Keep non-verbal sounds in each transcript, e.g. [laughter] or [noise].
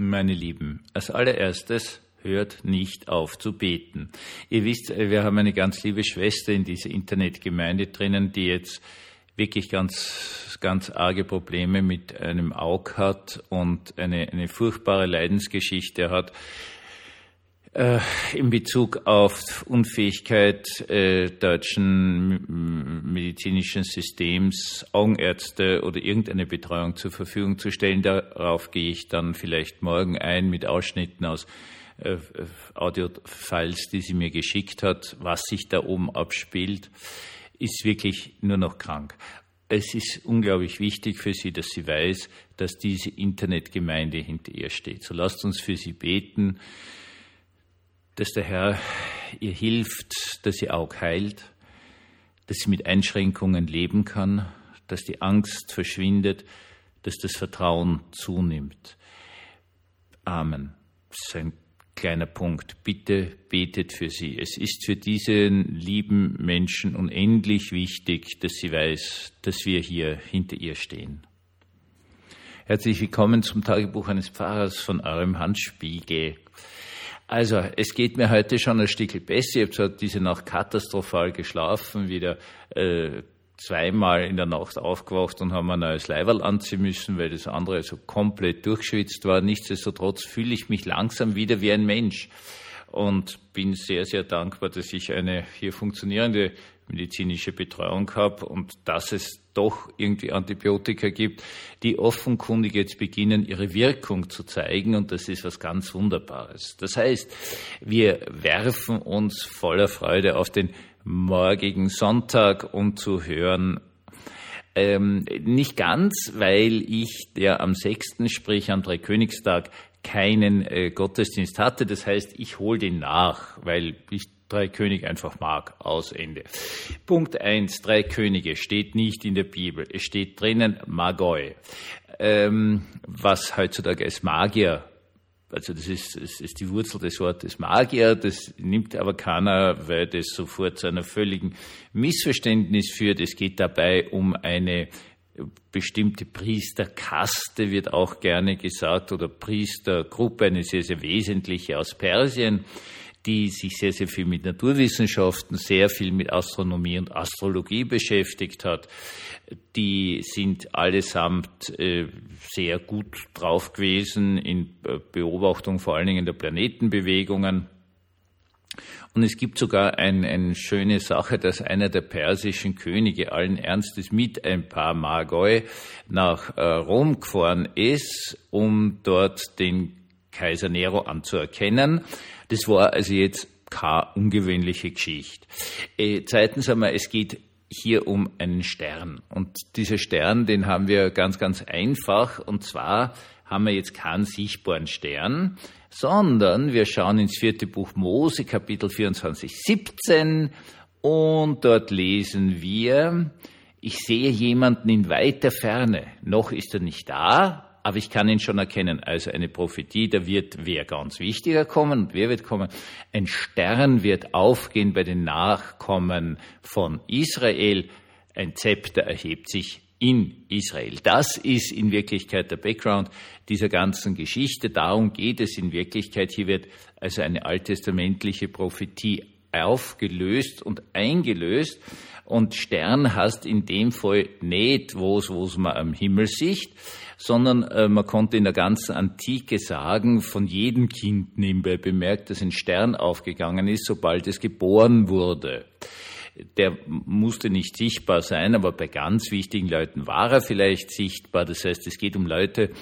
Meine Lieben, als allererstes hört nicht auf zu beten. Ihr wisst, wir haben eine ganz liebe Schwester in dieser Internetgemeinde drinnen, die jetzt wirklich ganz, ganz arge Probleme mit einem Auge hat und eine, eine furchtbare Leidensgeschichte hat äh, in Bezug auf Unfähigkeit äh, deutschen medizinischen Systems, Augenärzte oder irgendeine Betreuung zur Verfügung zu stellen. Darauf gehe ich dann vielleicht morgen ein mit Ausschnitten aus äh, Audio-Files, die sie mir geschickt hat, was sich da oben abspielt ist wirklich nur noch krank. Es ist unglaublich wichtig für sie, dass sie weiß, dass diese Internetgemeinde hinter ihr steht. So lasst uns für sie beten, dass der Herr ihr hilft, dass sie auch heilt, dass sie mit Einschränkungen leben kann, dass die Angst verschwindet, dass das Vertrauen zunimmt. Amen. Das ist ein kleiner Punkt. Bitte betet für sie. Es ist für diesen lieben Menschen unendlich wichtig, dass sie weiß, dass wir hier hinter ihr stehen. Herzlich willkommen zum Tagebuch eines Pfarrers von eurem Hans Spiegel. Also, es geht mir heute schon ein Stück besser. Ich habe zwar diese Nacht katastrophal geschlafen, wieder äh, zweimal in der Nacht aufgewacht und haben ein neues Leiberl anziehen müssen, weil das andere so komplett durchschwitzt war. Nichtsdestotrotz fühle ich mich langsam wieder wie ein Mensch und bin sehr, sehr dankbar, dass ich eine hier funktionierende medizinische Betreuung habe und dass es doch irgendwie Antibiotika gibt, die offenkundig jetzt beginnen, ihre Wirkung zu zeigen und das ist was ganz Wunderbares. Das heißt, wir werfen uns voller Freude auf den morgigen Sonntag, um zu hören. Ähm, nicht ganz, weil ich, der am 6., sprich am Dreikönigstag, keinen äh, Gottesdienst hatte. Das heißt, ich hole den nach, weil ich Drei König einfach mag. Aus Ende. Punkt eins: Drei Könige steht nicht in der Bibel. Es steht drinnen Magoi. Ähm, was heutzutage als Magier also das ist, das ist die Wurzel des Wortes Magier, das nimmt aber keiner, weil das sofort zu einer völligen Missverständnis führt. Es geht dabei um eine bestimmte Priesterkaste, wird auch gerne gesagt, oder Priestergruppe, eine sehr, sehr wesentliche aus Persien die sich sehr, sehr viel mit Naturwissenschaften, sehr viel mit Astronomie und Astrologie beschäftigt hat. Die sind allesamt äh, sehr gut drauf gewesen in äh, Beobachtung vor allen Dingen der Planetenbewegungen. Und es gibt sogar eine ein schöne Sache, dass einer der persischen Könige allen Ernstes mit ein paar Magoi nach äh, Rom gefahren ist, um dort den Kaiser Nero anzuerkennen. Das war also jetzt keine ungewöhnliche Geschichte. Äh, zweitens einmal, es geht hier um einen Stern. Und dieser Stern, den haben wir ganz, ganz einfach. Und zwar haben wir jetzt keinen sichtbaren Stern, sondern wir schauen ins vierte Buch Mose, Kapitel 24, 17. Und dort lesen wir, ich sehe jemanden in weiter Ferne. Noch ist er nicht da, aber ich kann ihn schon erkennen. Also eine Prophetie, da wird wer ganz wichtiger kommen und wer wird kommen? Ein Stern wird aufgehen bei den Nachkommen von Israel. Ein Zepter erhebt sich in Israel. Das ist in Wirklichkeit der Background dieser ganzen Geschichte. Darum geht es in Wirklichkeit. Hier wird also eine alttestamentliche Prophetie aufgelöst und eingelöst. Und Stern heißt in dem Fall nicht, wo es man am Himmel sieht, sondern äh, man konnte in der ganzen Antike sagen, von jedem Kind nebenbei bemerkt, dass ein Stern aufgegangen ist, sobald es geboren wurde. Der musste nicht sichtbar sein, aber bei ganz wichtigen Leuten war er vielleicht sichtbar. Das heißt, es geht um Leute,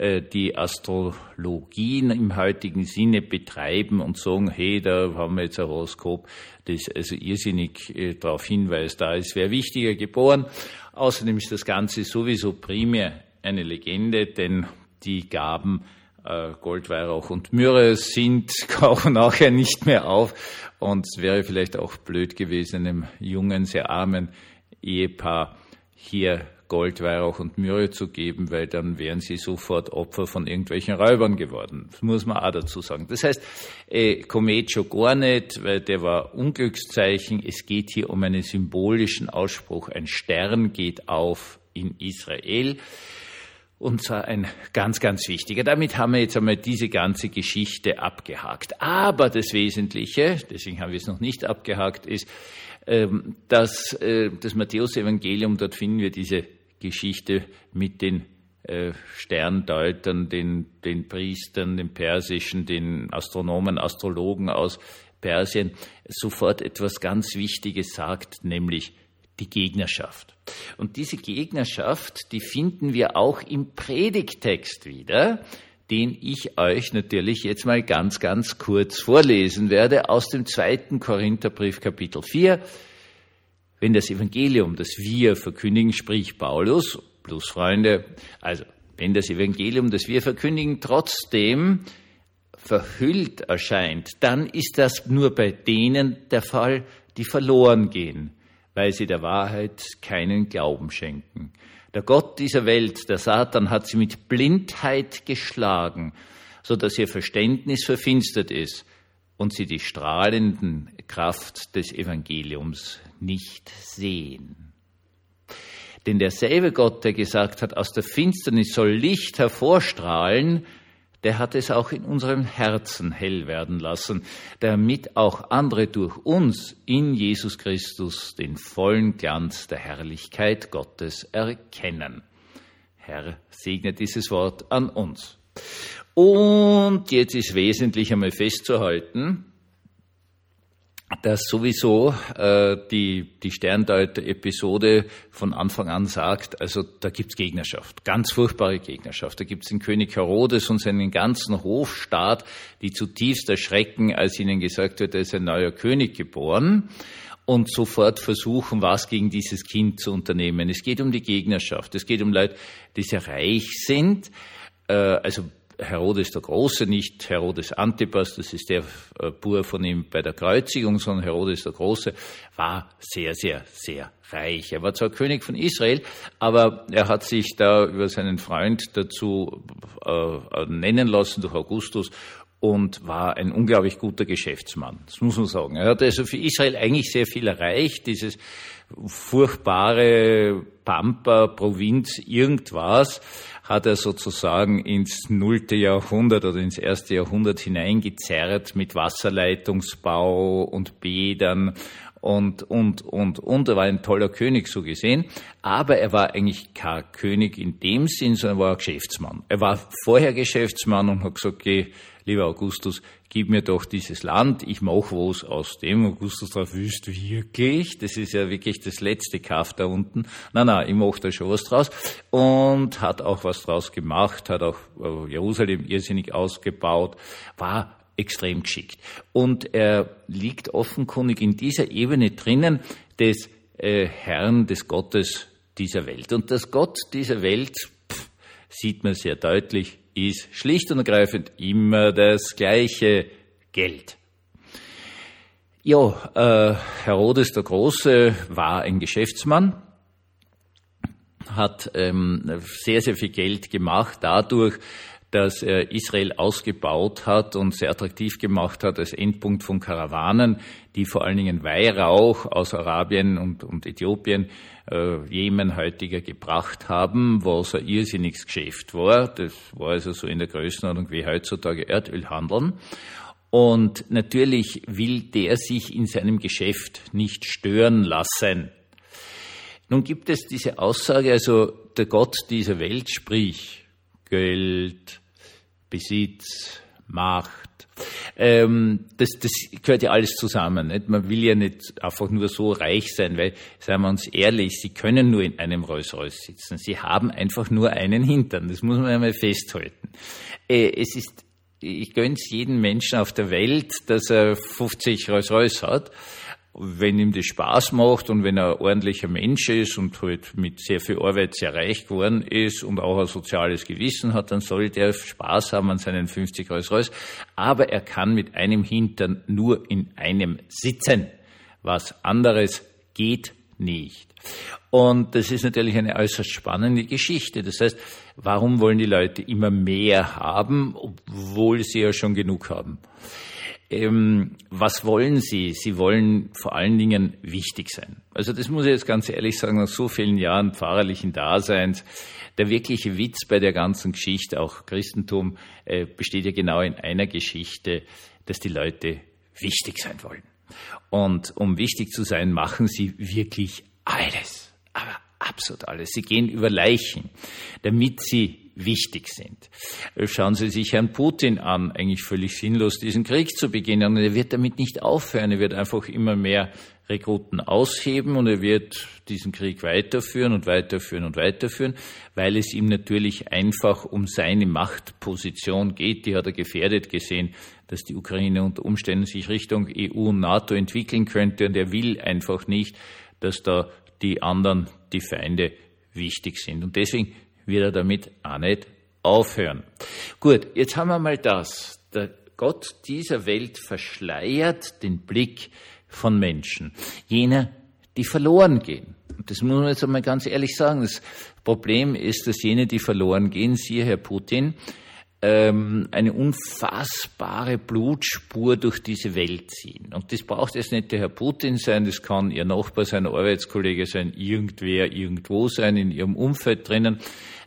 die Astrologien im heutigen Sinne betreiben und sagen, hey, da haben wir jetzt ein Horoskop, das also irrsinnig äh, darauf hinweist, da ist wer wichtiger geboren. Außerdem ist das Ganze sowieso primär eine Legende, denn die Gaben äh, Gold, Weihrauch und Myrrhe sind, [laughs] kaufen nachher nicht mehr auf. Und es wäre vielleicht auch blöd gewesen, einem jungen, sehr armen Ehepaar hier Gold, Weihrauch und Myrrhe zu geben, weil dann wären sie sofort Opfer von irgendwelchen Räubern geworden. Das muss man auch dazu sagen. Das heißt, äh, Komet schon gar nicht, weil der war Unglückszeichen. Es geht hier um einen symbolischen Ausspruch. Ein Stern geht auf in Israel. Und zwar ein ganz, ganz wichtiger. Damit haben wir jetzt einmal diese ganze Geschichte abgehakt. Aber das Wesentliche, deswegen haben wir es noch nicht abgehakt, ist, ähm, dass äh, das Matthäus-Evangelium, dort finden wir diese Geschichte mit den äh, Sterndeutern, den, den Priestern, den persischen, den Astronomen, Astrologen aus Persien, sofort etwas ganz Wichtiges sagt, nämlich die Gegnerschaft. Und diese Gegnerschaft, die finden wir auch im Predigtext wieder, den ich euch natürlich jetzt mal ganz, ganz kurz vorlesen werde aus dem zweiten Korintherbrief Kapitel 4. Wenn das Evangelium, das wir verkündigen, spricht Paulus, plus Freunde, also wenn das Evangelium, das wir verkündigen, trotzdem verhüllt erscheint, dann ist das nur bei denen der Fall, die verloren gehen weil sie der Wahrheit keinen Glauben schenken. Der Gott dieser Welt, der Satan, hat sie mit Blindheit geschlagen, so dass ihr Verständnis verfinstert ist und sie die strahlenden Kraft des Evangeliums nicht sehen. Denn derselbe Gott, der gesagt hat, aus der Finsternis soll Licht hervorstrahlen, der hat es auch in unserem Herzen hell werden lassen, damit auch andere durch uns in Jesus Christus den vollen Glanz der Herrlichkeit Gottes erkennen. Herr, segne dieses Wort an uns. Und jetzt ist wesentlich einmal festzuhalten, dass sowieso äh, die, die Sterndeuter-Episode von Anfang an sagt, also da gibt's Gegnerschaft, ganz furchtbare Gegnerschaft. Da gibt's den König Herodes und seinen ganzen Hofstaat, die zutiefst erschrecken, als ihnen gesagt wird, da ist ein neuer König geboren und sofort versuchen, was gegen dieses Kind zu unternehmen. Es geht um die Gegnerschaft, es geht um Leute, die sehr reich sind, äh, also Herodes der Große, nicht Herodes Antipas, das ist der äh, Bur von ihm bei der Kreuzigung, sondern Herodes der Große, war sehr, sehr, sehr reich. Er war zwar König von Israel, aber er hat sich da über seinen Freund dazu äh, nennen lassen durch Augustus und war ein unglaublich guter Geschäftsmann. Das muss man sagen. Er hat also für Israel eigentlich sehr viel erreicht, dieses furchtbare Pampa, Provinz, irgendwas hat er sozusagen ins nullte Jahrhundert oder ins erste Jahrhundert hineingezerrt mit Wasserleitungsbau und Bädern und, und, und, und. Er war ein toller König, so gesehen. Aber er war eigentlich kein König in dem Sinn, sondern er war ein Geschäftsmann. Er war vorher Geschäftsmann und hat gesagt, okay, lieber Augustus, gib mir doch dieses Land, ich mache was aus dem. Augustus drauf, du wirklich? Das ist ja wirklich das letzte Kaff da unten. Nein, nein, ich mache da schon was draus. Und hat auch was draus gemacht, hat auch äh, Jerusalem irrsinnig ausgebaut, war extrem geschickt. Und er liegt offenkundig in dieser Ebene drinnen des äh, Herrn, des Gottes dieser Welt. Und das Gott dieser Welt pff, sieht man sehr deutlich ist schlicht und ergreifend immer das gleiche Geld. Ja, äh, Herodes der Große war ein Geschäftsmann, hat ähm, sehr, sehr viel Geld gemacht dadurch, dass er Israel ausgebaut hat und sehr attraktiv gemacht hat als Endpunkt von Karawanen, die vor allen Dingen Weihrauch aus Arabien und, und Äthiopien, äh, Jemen heutiger gebracht haben, was ein irrsinniges Geschäft war. Das war also so in der Größenordnung wie heutzutage Erdöl handeln. Und natürlich will der sich in seinem Geschäft nicht stören lassen. Nun gibt es diese Aussage, also der Gott dieser Welt, sprich Geld, Besitz, Macht. Ähm, das, das gehört ja alles zusammen. Nicht? Man will ja nicht einfach nur so reich sein, weil, seien wir uns ehrlich, Sie können nur in einem Rolls-Royce sitzen. Sie haben einfach nur einen Hintern. Das muss man einmal festhalten. Äh, es ist, ich gönn's jedem Menschen auf der Welt, dass er 50 Rolls-Royce hat wenn ihm das Spaß macht und wenn er ein ordentlicher Mensch ist und halt mit sehr viel Arbeit sehr reich geworden ist und auch ein soziales Gewissen hat, dann soll der Spaß haben an seinen 50 Rolls Royce. Aber er kann mit einem Hintern nur in einem sitzen. Was anderes geht nicht. Und das ist natürlich eine äußerst spannende Geschichte. Das heißt, warum wollen die Leute immer mehr haben, obwohl sie ja schon genug haben? Ähm, was wollen Sie? Sie wollen vor allen Dingen wichtig sein. Also das muss ich jetzt ganz ehrlich sagen, nach so vielen Jahren pfarrerlichen Daseins, der wirkliche Witz bei der ganzen Geschichte, auch Christentum, äh, besteht ja genau in einer Geschichte, dass die Leute wichtig sein wollen. Und um wichtig zu sein, machen sie wirklich alles. Aber absolut alles. Sie gehen über Leichen, damit sie wichtig sind. Schauen Sie sich Herrn Putin an, eigentlich völlig sinnlos, diesen Krieg zu beginnen. Er wird damit nicht aufhören. Er wird einfach immer mehr Rekruten ausheben und er wird diesen Krieg weiterführen und weiterführen und weiterführen, weil es ihm natürlich einfach um seine Machtposition geht. Die hat er gefährdet gesehen, dass die Ukraine unter Umständen sich Richtung EU und NATO entwickeln könnte und er will einfach nicht, dass da die anderen, die Feinde, wichtig sind. Und deswegen wird er damit auch nicht aufhören. Gut, jetzt haben wir mal das. Der Gott dieser Welt verschleiert den Blick von Menschen. Jener, die verloren gehen. Das muss man jetzt einmal ganz ehrlich sagen. Das Problem ist, dass jene, die verloren gehen, siehe Herr Putin, ähm, eine unfassbare Blutspur durch diese Welt ziehen. Und das braucht jetzt nicht der Herr Putin sein, das kann Ihr Nachbar sein, Arbeitskollege sein, irgendwer irgendwo sein, in Ihrem Umfeld drinnen,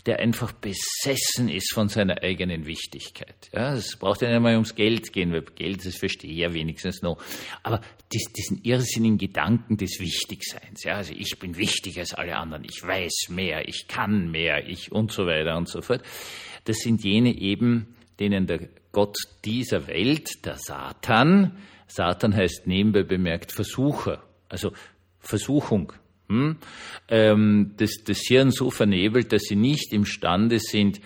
der einfach besessen ist von seiner eigenen Wichtigkeit. Ja, es braucht ja nicht einmal ums Geld gehen, weil Geld, das verstehe ich ja wenigstens noch. Aber dies, diesen irrsinnigen Gedanken des Wichtigseins, ja, also ich bin wichtiger als alle anderen, ich weiß mehr, ich kann mehr, ich und so weiter und so fort. Das sind jene eben, denen der Gott dieser Welt, der Satan, Satan heißt nebenbei bemerkt Versucher, also Versuchung, hm? ähm, das, das Hirn so vernebelt, dass sie nicht imstande sind,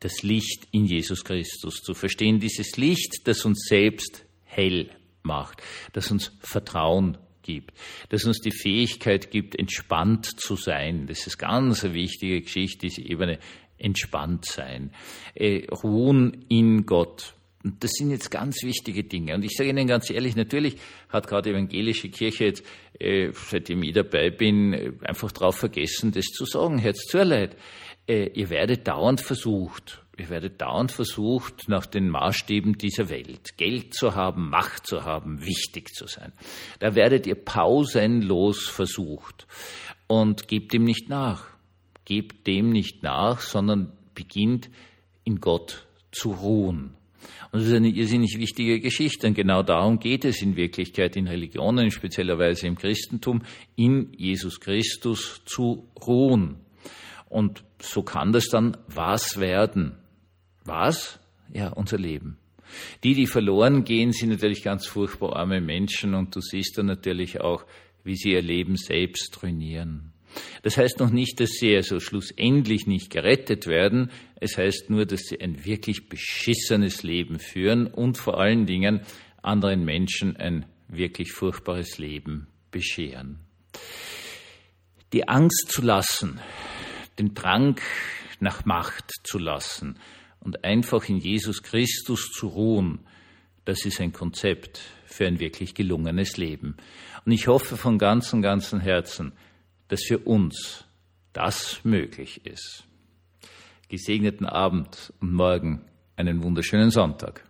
das Licht in Jesus Christus zu verstehen. Dieses Licht, das uns selbst hell macht, das uns Vertrauen gibt, das uns die Fähigkeit gibt, entspannt zu sein. Das ist ganz eine wichtige Geschichte, diese Ebene entspannt sein, äh, ruhen in Gott. Und das sind jetzt ganz wichtige Dinge. Und ich sage Ihnen ganz ehrlich, natürlich hat gerade die evangelische Kirche jetzt, äh, seitdem ich dabei bin, äh, einfach darauf vergessen, das zu sagen. Herz zur Leid. Äh, ihr werdet dauernd versucht, ihr werdet dauernd versucht, nach den Maßstäben dieser Welt Geld zu haben, Macht zu haben, wichtig zu sein. Da werdet ihr pausenlos versucht und gebt ihm nicht nach gebt dem nicht nach, sondern beginnt in Gott zu ruhen. Und das ist eine irrsinnig wichtige Geschichte. Und genau darum geht es in Wirklichkeit in Religionen, speziellerweise im Christentum, in Jesus Christus zu ruhen. Und so kann das dann was werden. Was? Ja, unser Leben. Die, die verloren gehen, sind natürlich ganz furchtbar arme Menschen und du siehst dann natürlich auch, wie sie ihr Leben selbst ruinieren. Das heißt noch nicht, dass sie also schlussendlich nicht gerettet werden. Es heißt nur, dass sie ein wirklich beschissenes Leben führen und vor allen Dingen anderen Menschen ein wirklich furchtbares Leben bescheren. Die Angst zu lassen, den Drang nach Macht zu lassen und einfach in Jesus Christus zu ruhen, das ist ein Konzept für ein wirklich gelungenes Leben. Und ich hoffe von ganzem, ganzem Herzen, dass für uns das möglich ist. Gesegneten Abend und morgen einen wunderschönen Sonntag.